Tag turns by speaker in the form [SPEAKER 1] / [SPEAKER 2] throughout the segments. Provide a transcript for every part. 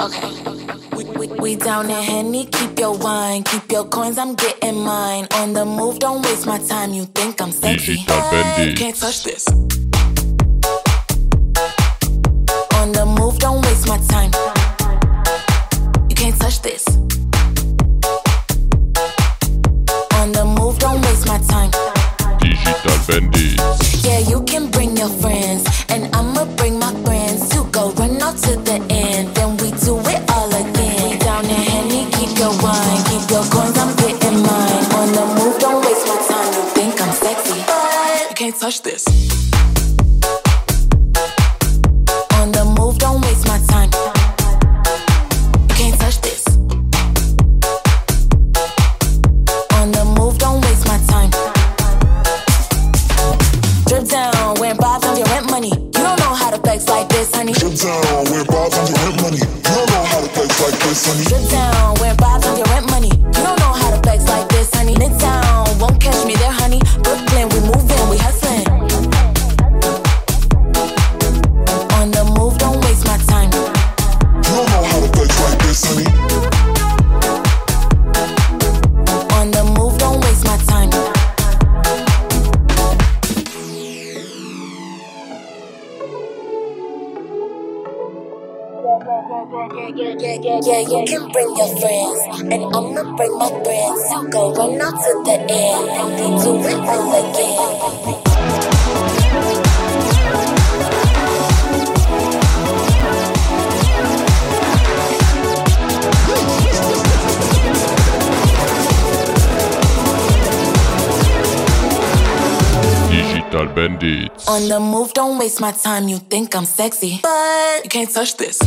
[SPEAKER 1] Okay. We, we, we down in Henny, keep your wine, keep your coins, I'm getting mine. On the move, don't waste my time, you think I'm sexy. Can't touch this. Yeah, you can bring your friends, and I'ma bring my friends. You go run out to the end, and do it all again.
[SPEAKER 2] Bandits.
[SPEAKER 1] On the move, don't waste my time. You think I'm sexy, but you can't touch this.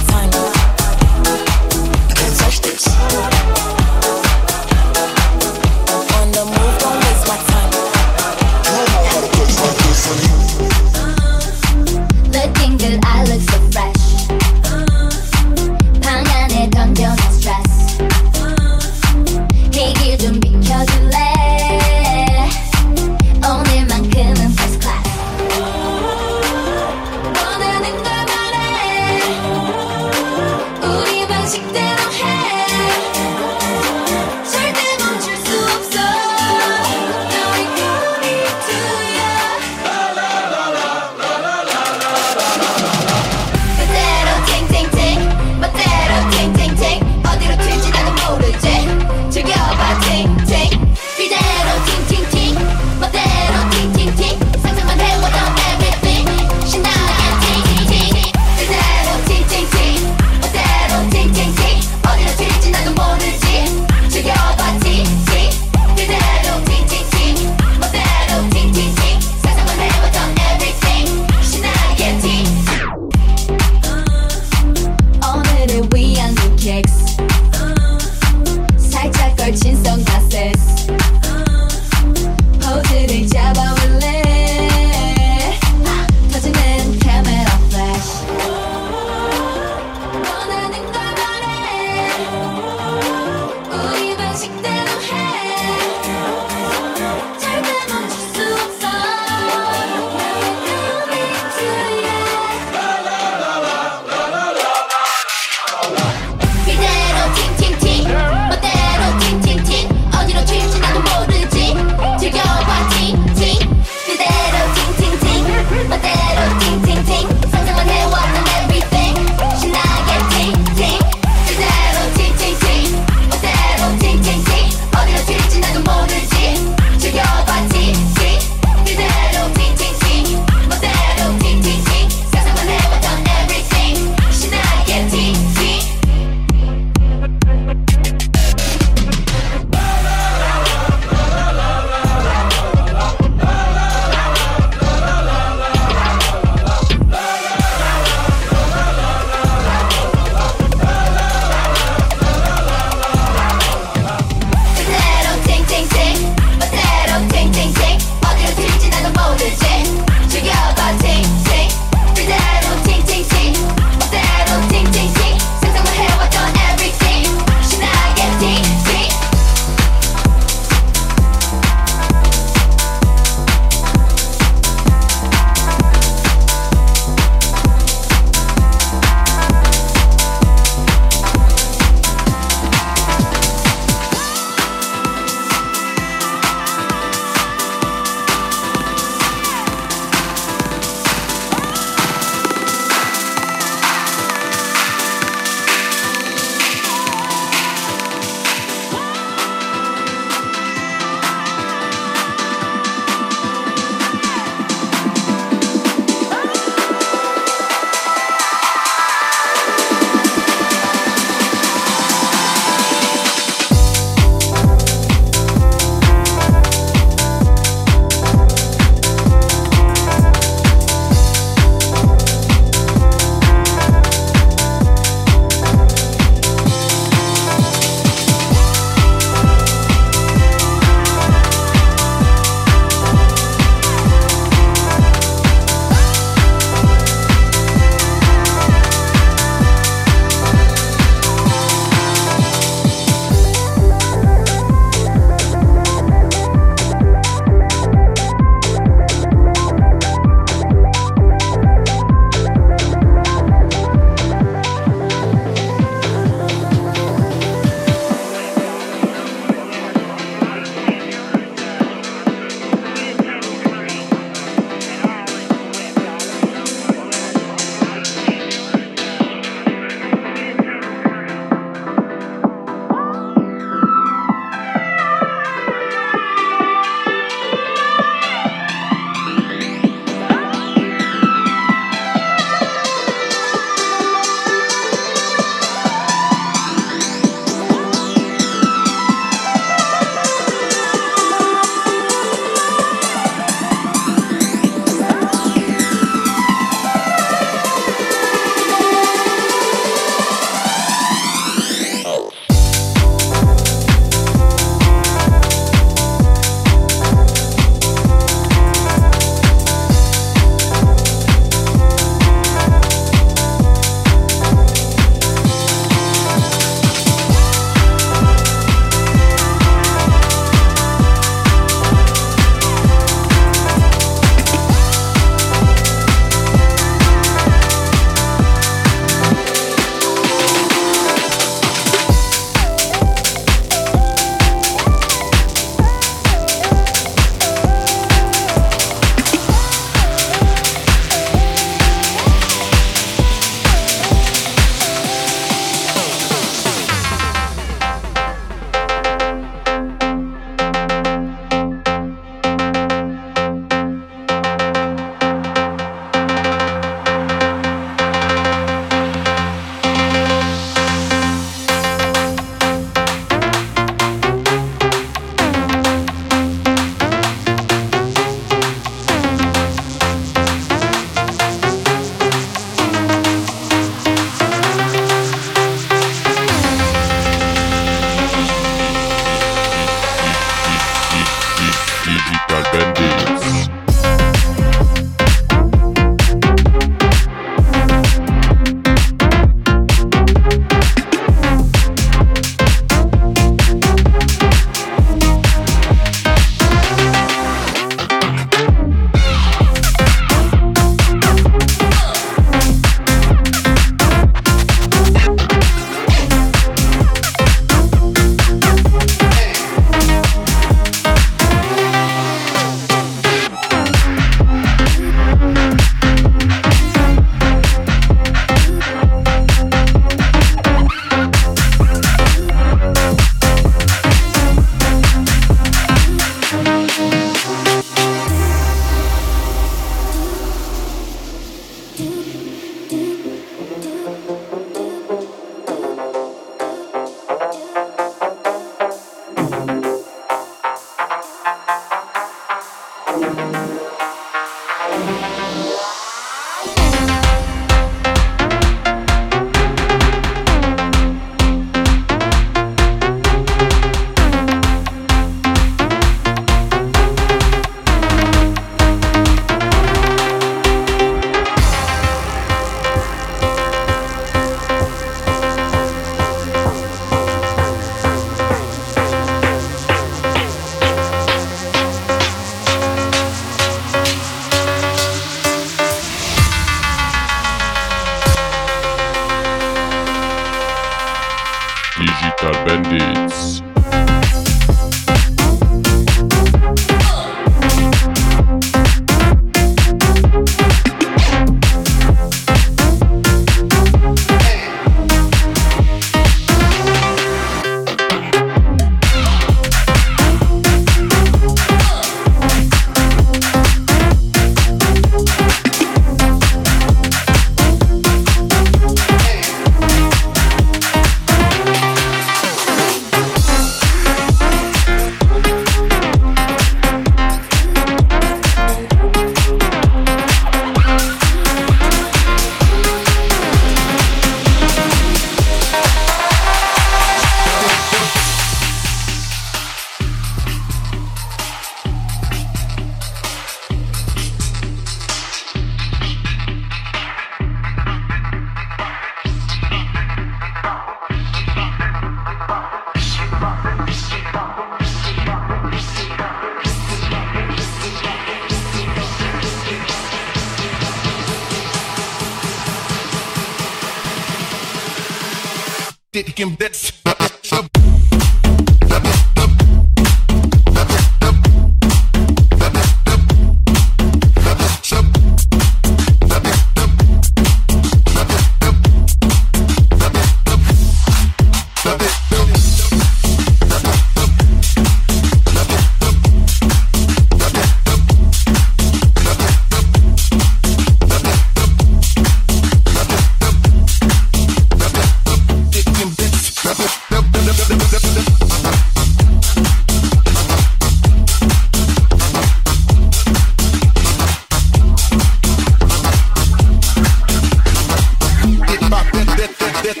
[SPEAKER 3] Every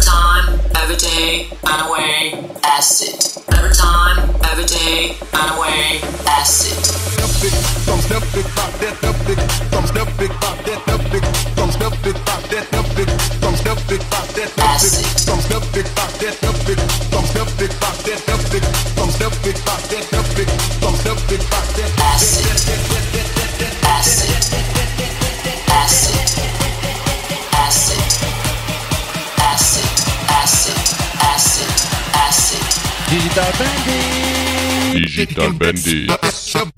[SPEAKER 3] time, every day, dick and away, acid. Every time, every day, unaware, acid. Thumbs up,
[SPEAKER 4] Digital Bandit.
[SPEAKER 2] Digital Bandits.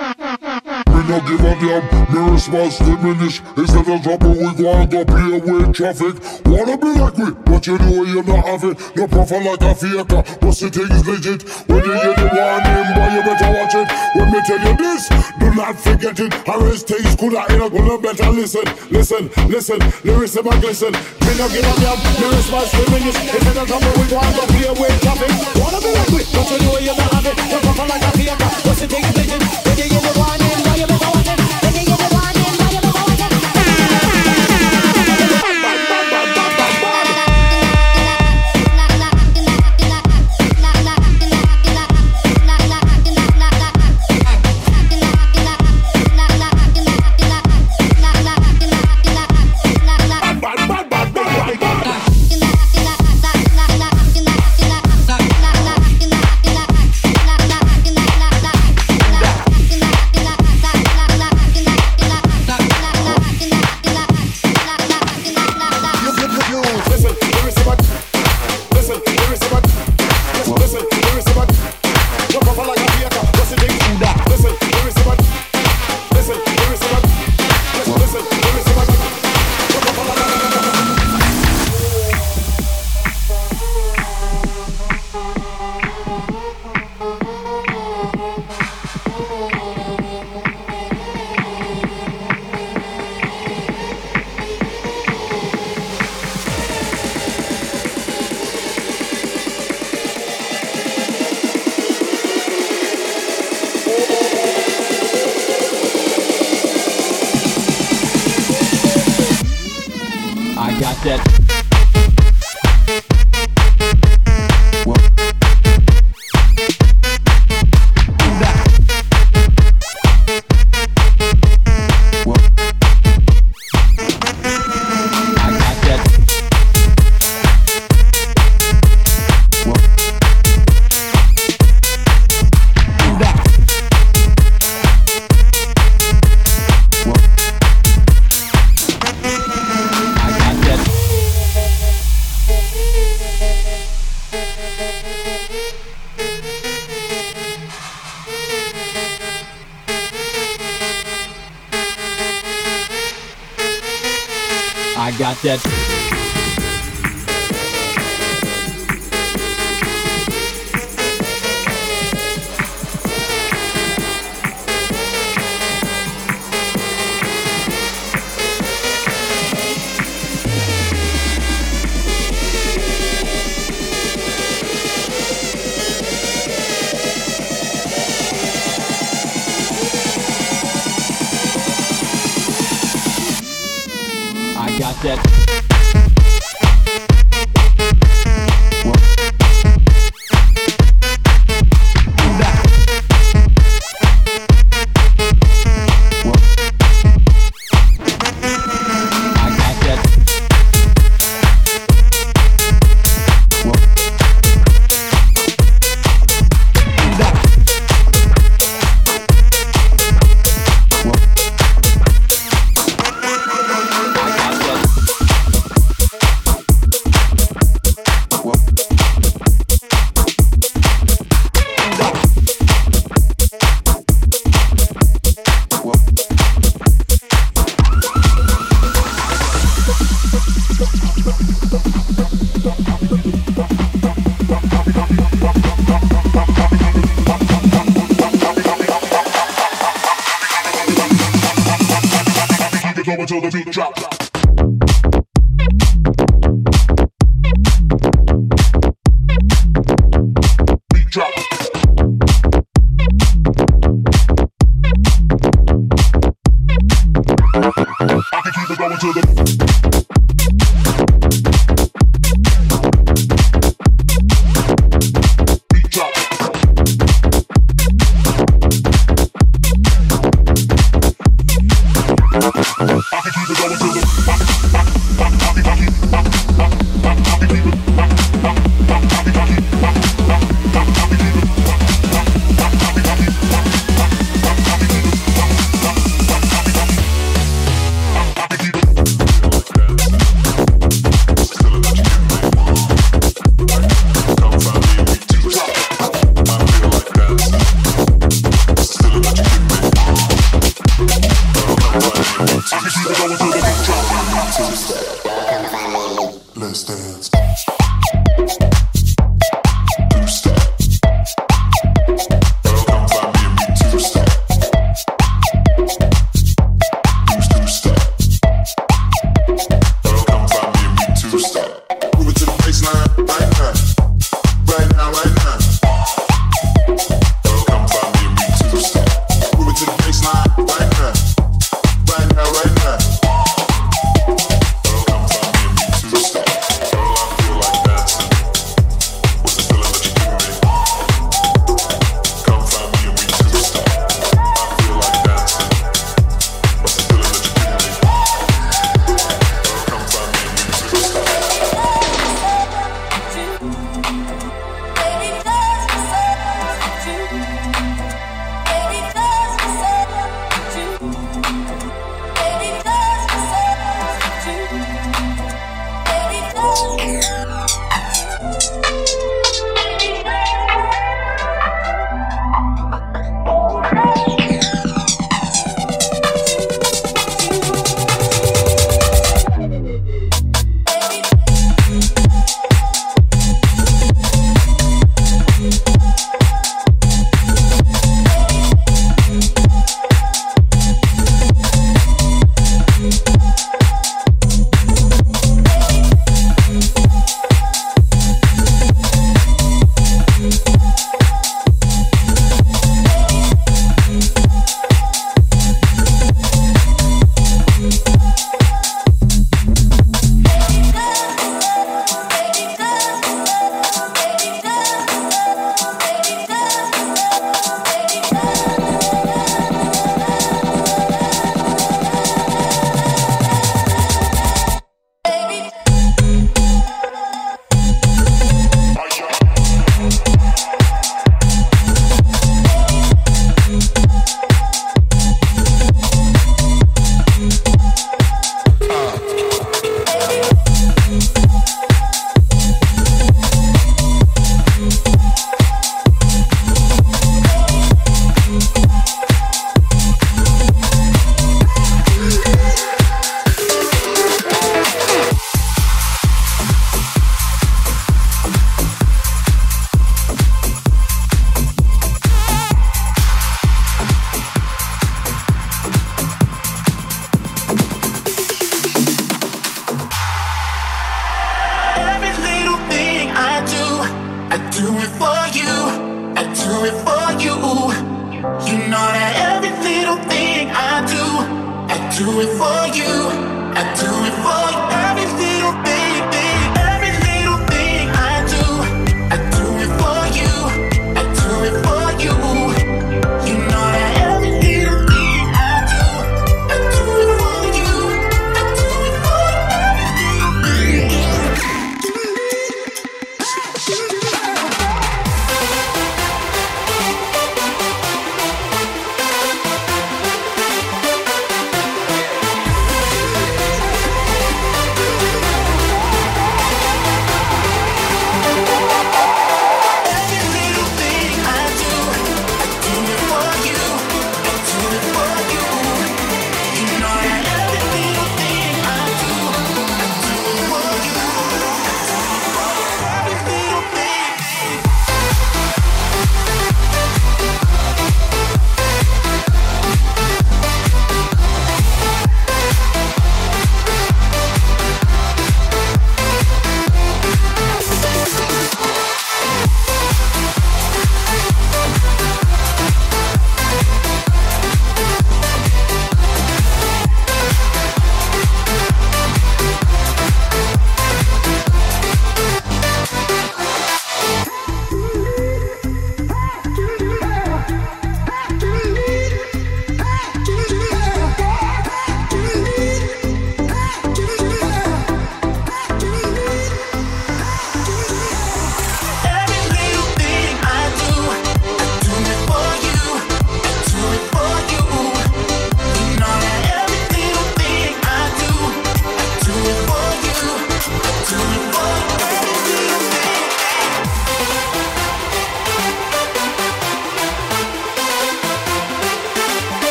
[SPEAKER 5] no
[SPEAKER 6] give a damn, me response diminish. Instead of trouble we go and go play with traffic. Wanna be like me, but you know you're not have it No profile like a faker, but the thing is legit. When you hear the warning, boy you better watch it? When me tell you this, do not forget it. Else things could end up, well, better listen. Listen, listen, lyricism a glisten. Me no give a damn, me response diminish. Instead of trouble we go and go play with traffic. Wanna be like me, but you know you're not have it No profile like a faker, but the thing is legit. When you hear the warning,
[SPEAKER 7] to the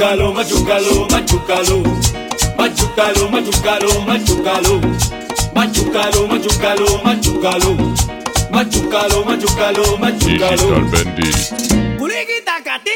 [SPEAKER 8] Machucalo, machucalo, machucalo. Machucalo, machucalo, machucalo. Machucalo, machucalo, machucalo. Machucalo, machucalo, machucalo.
[SPEAKER 2] Digital Bandits.
[SPEAKER 8] Kuliki takati,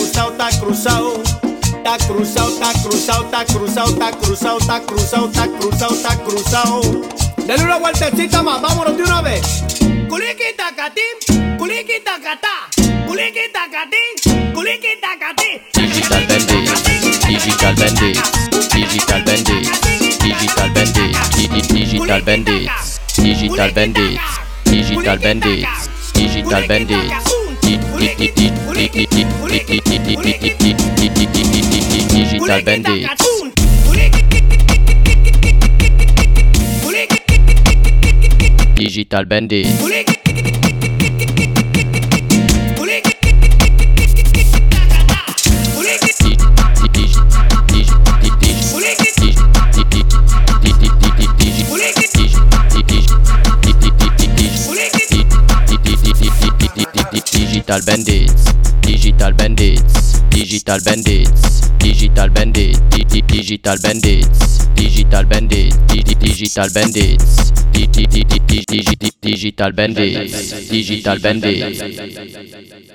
[SPEAKER 8] cruzado, está cruzado. Está cruzado, está cruzado, está cruzado, está cruzado, está cruzado, está cruzado, está cruzado. Dale una vueltecita más, vámonos de una vez. Culiqui tacatín, culiqui tacatá, culiqui tacatín, culiqui tacatí.
[SPEAKER 9] Digital Bendy, Digital Bendy, Digital Bendy, Digital Bendy, Digital Bendy, Digital Bendy, Digital Bendy, Digital Bendy. Digital Bandit. Digital Digital Bandits, Digital Bandits, Digital Bandits, Digital Bandits, Di- di- Digital Bandits, Digital Bandits, Di- di- Digital Bandits, Di- di- di- di- di- di- di- Digital Bandits, Digital Bandits.